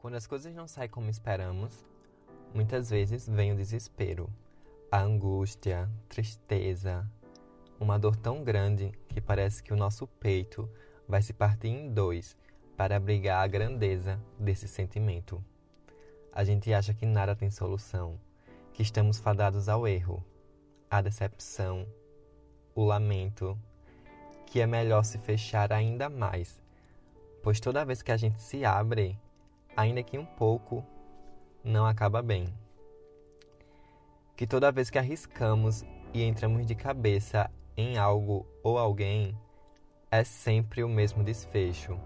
Quando as coisas não saem como esperamos, muitas vezes vem o desespero, a angústia, tristeza, uma dor tão grande que parece que o nosso peito vai se partir em dois para abrigar a grandeza desse sentimento. A gente acha que nada tem solução, que estamos fadados ao erro, à decepção, o lamento, que é melhor se fechar ainda mais, pois toda vez que a gente se abre, ainda que um pouco, não acaba bem. Que toda vez que arriscamos e entramos de cabeça em algo ou alguém, é sempre o mesmo desfecho,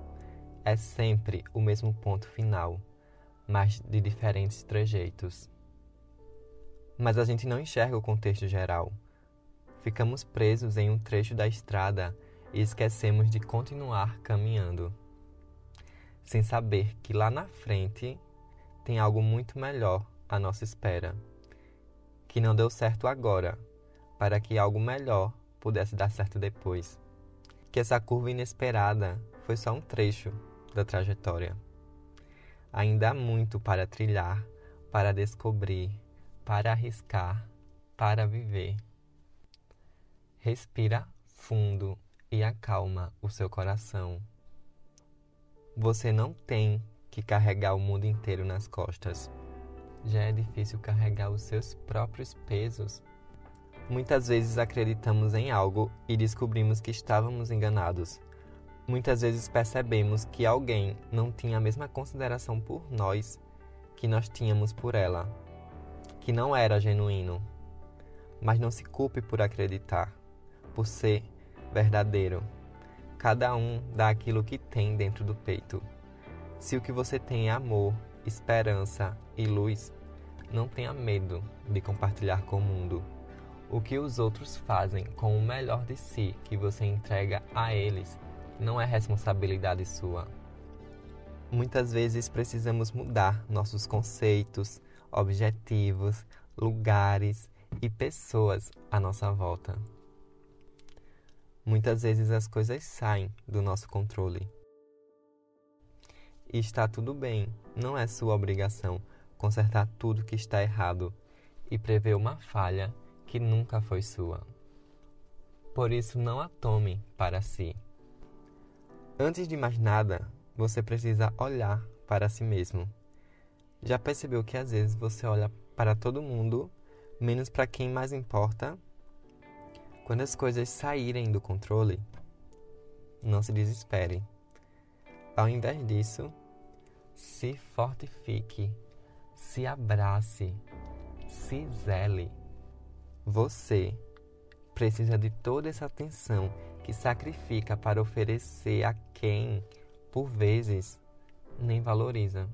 é sempre o mesmo ponto final, mas de diferentes trejeitos. Mas a gente não enxerga o contexto geral. Ficamos presos em um trecho da estrada e esquecemos de continuar caminhando sem saber que lá na frente tem algo muito melhor à nossa espera, que não deu certo agora, para que algo melhor pudesse dar certo depois. Que essa curva inesperada foi só um trecho da trajetória. Ainda há muito para trilhar, para descobrir, para arriscar, para viver. Respira fundo e acalma o seu coração. Você não tem que carregar o mundo inteiro nas costas. Já é difícil carregar os seus próprios pesos. Muitas vezes acreditamos em algo e descobrimos que estávamos enganados. Muitas vezes percebemos que alguém não tinha a mesma consideração por nós que nós tínhamos por ela, que não era genuíno. Mas não se culpe por acreditar, por ser verdadeiro. Cada um dá aquilo que tem dentro do peito. Se o que você tem é amor, esperança e luz, não tenha medo de compartilhar com o mundo. O que os outros fazem com o melhor de si que você entrega a eles não é responsabilidade sua. Muitas vezes precisamos mudar nossos conceitos, objetivos, lugares e pessoas à nossa volta. Muitas vezes as coisas saem do nosso controle. E está tudo bem, não é sua obrigação consertar tudo que está errado e prever uma falha que nunca foi sua. Por isso, não a tome para si. Antes de mais nada, você precisa olhar para si mesmo. Já percebeu que às vezes você olha para todo mundo, menos para quem mais importa quando as coisas saírem do controle, não se desespere. Ao invés disso, se fortifique, se abrace, se zele. Você precisa de toda essa atenção que sacrifica para oferecer a quem, por vezes, nem valoriza.